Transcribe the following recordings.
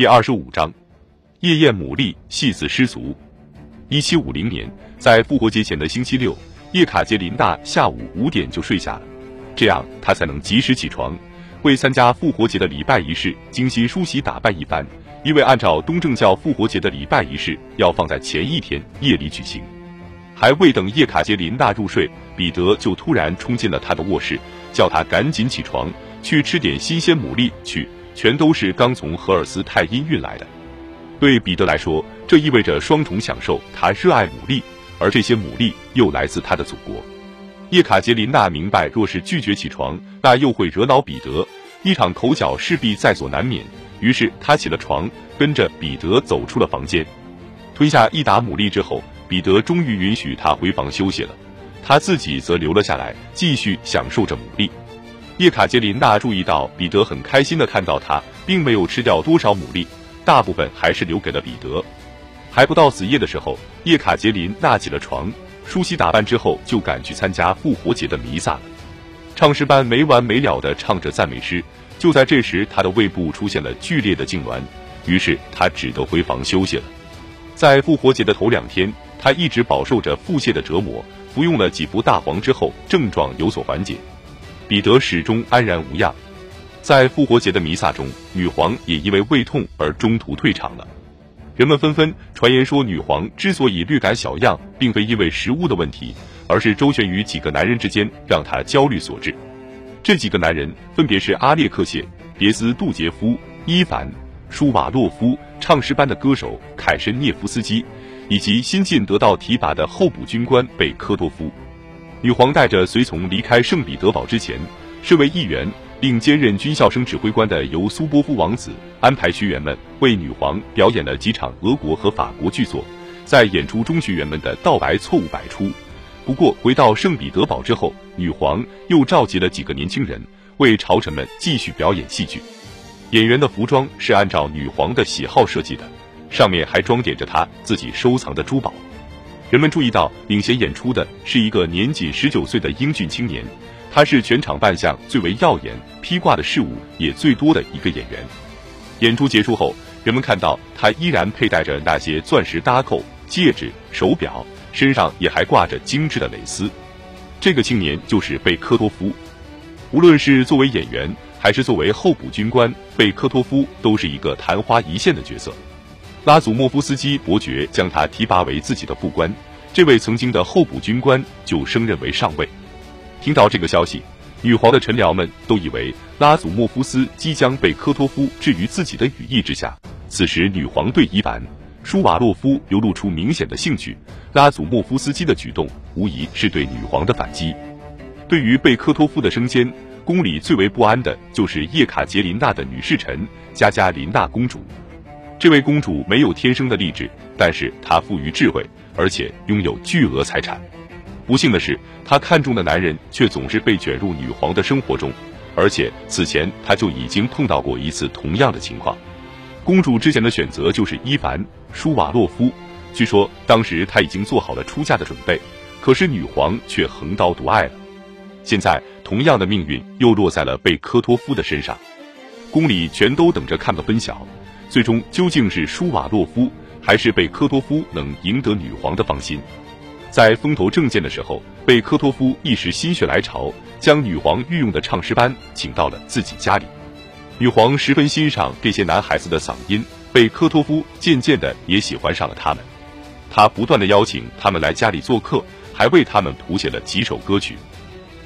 第二十五章，夜宴牡蛎，戏子失足。一七五零年，在复活节前的星期六，叶卡捷琳娜下午五点就睡下了，这样她才能及时起床，为参加复活节的礼拜仪式精心梳洗打扮一番。因为按照东正教复活节的礼拜仪式要放在前一天夜里举行。还未等叶卡捷琳娜入睡，彼得就突然冲进了她的卧室，叫她赶紧起床去吃点新鲜牡蛎去，全都是刚从荷尔斯泰因运来的。对彼得来说，这意味着双重享受。他热爱牡蛎，而这些牡蛎又来自他的祖国。叶卡捷琳娜明白，若是拒绝起床，那又会惹恼彼得，一场口角势必在所难免。于是他起了床，跟着彼得走出了房间。吞下一打牡蛎之后，彼得终于允许他回房休息了，他自己则留了下来，继续享受着牡蛎。叶卡捷琳娜注意到，彼得很开心的看到他，并没有吃掉多少牡蛎。大部分还是留给了彼得。还不到子夜的时候，叶卡捷琳娜起了床，梳洗打扮之后就赶去参加复活节的弥撒了。唱诗班没完没了的唱着赞美诗，就在这时，他的胃部出现了剧烈的痉挛，于是他只得回房休息了。在复活节的头两天，他一直饱受着腹泻的折磨，服用了几服大黄之后，症状有所缓解。彼得始终安然无恙。在复活节的弥撒中，女皇也因为胃痛而中途退场了。人们纷纷传言说，女皇之所以略感小恙，并非因为食物的问题，而是周旋于几个男人之间让她焦虑所致。这几个男人分别是阿列克谢、别斯杜杰夫、伊凡、舒瓦洛夫、唱诗班的歌手凯申涅夫斯基，以及新晋得到提拔的候补军官贝科多夫。女皇带着随从离开圣彼得堡之前，身为议员。并兼任军校生指挥官的尤苏波夫王子安排学员们为女皇表演了几场俄国和法国剧作，在演出中，学员们的道白错误百出。不过，回到圣彼得堡之后，女皇又召集了几个年轻人为朝臣们继续表演戏剧。演员的服装是按照女皇的喜好设计的，上面还装点着她自己收藏的珠宝。人们注意到，领衔演出的是一个年仅十九岁的英俊青年。他是全场扮相最为耀眼、披挂的饰物也最多的一个演员。演出结束后，人们看到他依然佩戴着那些钻石搭扣、戒指、手表，身上也还挂着精致的蕾丝。这个青年就是贝科多夫。无论是作为演员，还是作为候补军官，贝科多夫都是一个昙花一现的角色。拉祖莫夫斯基伯爵将他提拔为自己的副官，这位曾经的候补军官就升任为上尉。听到这个消息，女皇的臣僚们都以为拉祖莫夫斯基将被科托夫置于自己的羽翼之下。此时，女皇对伊凡·舒瓦洛夫流露出明显的兴趣。拉祖莫夫斯基的举动无疑是对女皇的反击。对于被科托夫的升迁，宫里最为不安的就是叶卡捷琳娜的女侍臣加加琳娜公主。这位公主没有天生的丽质，但是她富于智慧，而且拥有巨额财产。不幸的是，她看中的男人却总是被卷入女皇的生活中，而且此前她就已经碰到过一次同样的情况。公主之前的选择就是伊凡·舒瓦洛夫，据说当时她已经做好了出嫁的准备，可是女皇却横刀夺爱了。现在同样的命运又落在了贝科托夫的身上，宫里全都等着看个分晓。最终究竟是舒瓦洛夫还是贝科托夫能赢得女皇的芳心？在风头正劲的时候，贝科托夫一时心血来潮，将女皇御用的唱诗班请到了自己家里。女皇十分欣赏这些男孩子的嗓音，贝科托夫渐渐的也喜欢上了他们。他不断的邀请他们来家里做客，还为他们谱写了几首歌曲。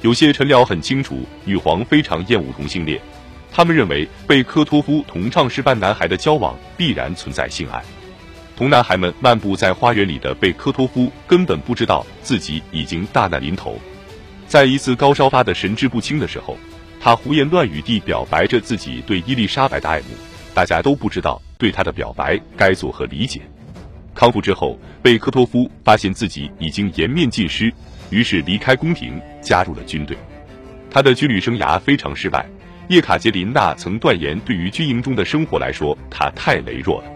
有些臣僚很清楚，女皇非常厌恶同性恋，他们认为贝科托夫同唱诗班男孩的交往必然存在性爱。同男孩们漫步在花园里的贝科托夫根本不知道自己已经大难临头，在一次高烧发的神志不清的时候，他胡言乱语地表白着自己对伊丽莎白的爱慕，大家都不知道对他的表白该作何理解。康复之后，贝科托夫发现自己已经颜面尽失，于是离开宫廷，加入了军队。他的军旅生涯非常失败。叶卡捷琳娜曾断言，对于军营中的生活来说，她太羸弱了。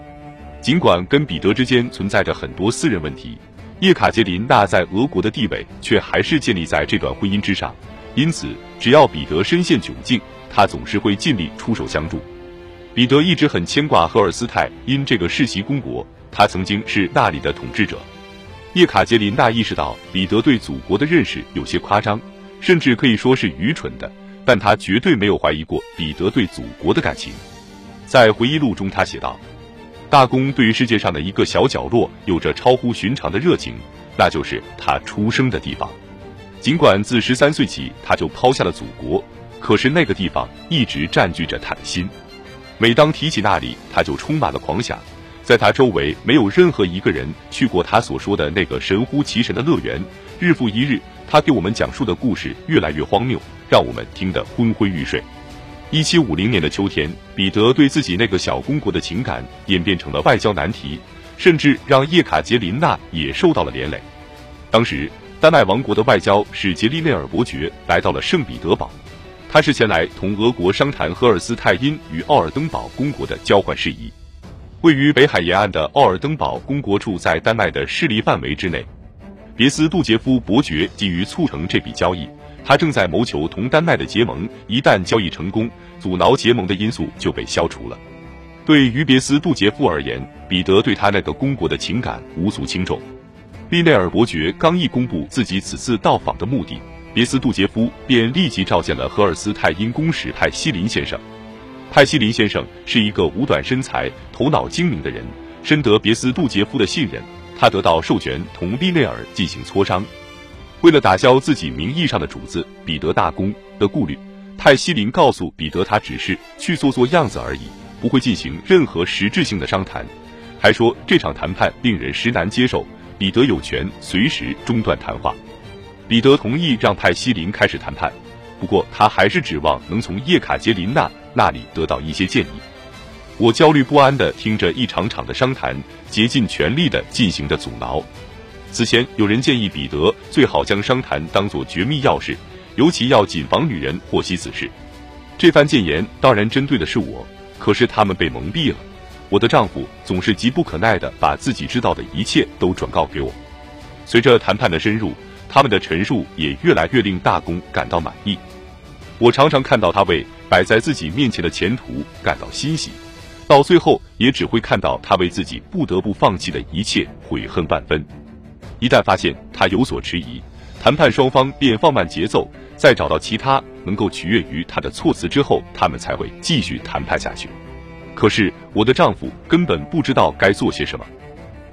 尽管跟彼得之间存在着很多私人问题，叶卡捷琳娜在俄国的地位却还是建立在这段婚姻之上。因此，只要彼得身陷窘境，他总是会尽力出手相助。彼得一直很牵挂荷尔斯泰因这个世袭公国，他曾经是那里的统治者。叶卡捷琳娜意识到彼得对祖国的认识有些夸张，甚至可以说是愚蠢的，但他绝对没有怀疑过彼得对祖国的感情。在回忆录中，他写道：“大公对于世界上的一个小角落有着超乎寻常的热情，那就是他出生的地方。尽管自十三岁起他就抛下了祖国，可是那个地方一直占据着他的心。”每当提起那里，他就充满了狂想。在他周围没有任何一个人去过他所说的那个神乎其神的乐园。日复一日，他给我们讲述的故事越来越荒谬，让我们听得昏昏欲睡。一七五零年的秋天，彼得对自己那个小公国的情感演变成了外交难题，甚至让叶卡捷琳娜也受到了连累。当时，丹麦王国的外交使杰利内尔伯爵来到了圣彼得堡。他是前来同俄国商谈荷尔斯泰因与奥尔登堡公国的交换事宜。位于北海沿岸的奥尔登堡公国处在丹麦的势力范围之内。别斯杜杰夫伯爵急于促成这笔交易，他正在谋求同丹麦的结盟。一旦交易成功，阻挠结盟的因素就被消除了。对于别斯杜杰夫而言，彼得对他那个公国的情感无足轻重。利内尔伯爵刚一公布自己此次到访的目的。别斯杜杰夫便立即召见了荷尔斯泰因公使派西林先生。派西林先生是一个五短身材、头脑精明的人，深得别斯杜杰夫的信任。他得到授权同利内尔进行磋商。为了打消自己名义上的主子彼得大公的顾虑，派西林告诉彼得，他只是去做做样子而已，不会进行任何实质性的商谈。还说这场谈判令人实难接受，彼得有权随时中断谈话。彼得同意让派西林开始谈判，不过他还是指望能从叶卡捷琳娜那里得到一些建议。我焦虑不安地听着一场场的商谈竭尽全力地进行着阻挠。此前有人建议彼得最好将商谈当作绝密要事，尤其要谨防女人获悉此事。这番谏言当然针对的是我，可是他们被蒙蔽了。我的丈夫总是急不可耐地把自己知道的一切都转告给我。随着谈判的深入。他们的陈述也越来越令大公感到满意。我常常看到他为摆在自己面前的前途感到欣喜，到最后也只会看到他为自己不得不放弃的一切悔恨万分。一旦发现他有所迟疑，谈判双方便放慢节奏，在找到其他能够取悦于他的措辞之后，他们才会继续谈判下去。可是我的丈夫根本不知道该做些什么。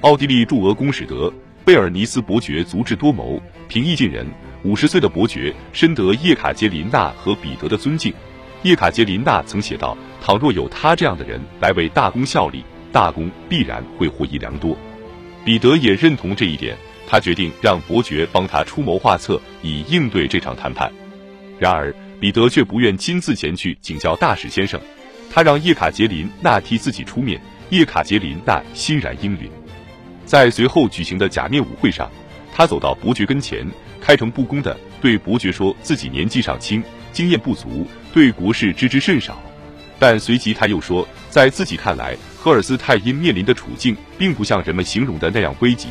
奥地利驻俄公使德。贝尔尼斯伯爵足智多谋，平易近人。五十岁的伯爵深得叶卡捷琳娜和彼得的尊敬。叶卡捷琳娜曾写道：“倘若有他这样的人来为大公效力，大公必然会获益良多。”彼得也认同这一点，他决定让伯爵帮他出谋划策，以应对这场谈判。然而，彼得却不愿亲自前去请教大使先生，他让叶卡捷琳娜替自己出面。叶卡捷琳娜欣然应允。在随后举行的假面舞会上，他走到伯爵跟前，开诚布公地对伯爵说自己年纪尚轻，经验不足，对国事知之甚少。但随即他又说，在自己看来，赫尔斯泰因面临的处境并不像人们形容的那样危急。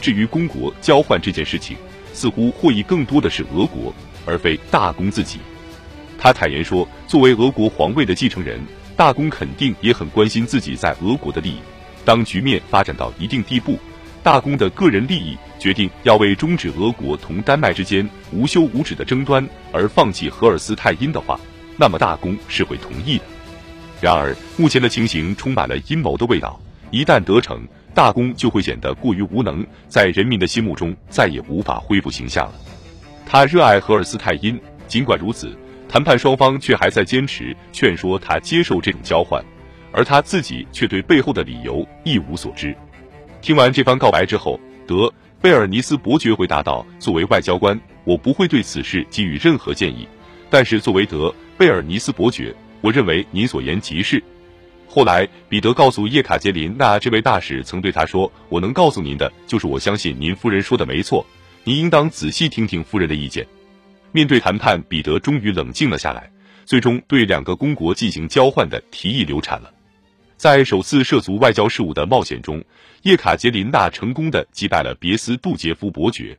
至于公国交换这件事情，似乎获益更多的是俄国，而非大公自己。他坦言说，作为俄国皇位的继承人，大公肯定也很关心自己在俄国的利益。当局面发展到一定地步，大公的个人利益决定要为终止俄国同丹麦之间无休无止的争端而放弃荷尔斯泰因的话，那么大公是会同意的。然而，目前的情形充满了阴谋的味道，一旦得逞，大公就会显得过于无能，在人民的心目中再也无法恢复形象了。他热爱荷尔斯泰因，尽管如此，谈判双方却还在坚持劝说他接受这种交换。而他自己却对背后的理由一无所知。听完这番告白之后，德贝尔尼斯伯爵回答道：“作为外交官，我不会对此事给予任何建议。但是作为德贝尔尼斯伯爵，我认为您所言极是。”后来，彼得告诉叶卡捷琳娜，这位大使曾对他说：“我能告诉您的，就是我相信您夫人说的没错，您应当仔细听听夫人的意见。”面对谈判，彼得终于冷静了下来，最终对两个公国进行交换的提议流产了。在首次涉足外交事务的冒险中，叶卡捷琳娜成功的击败了别斯杜杰夫伯爵。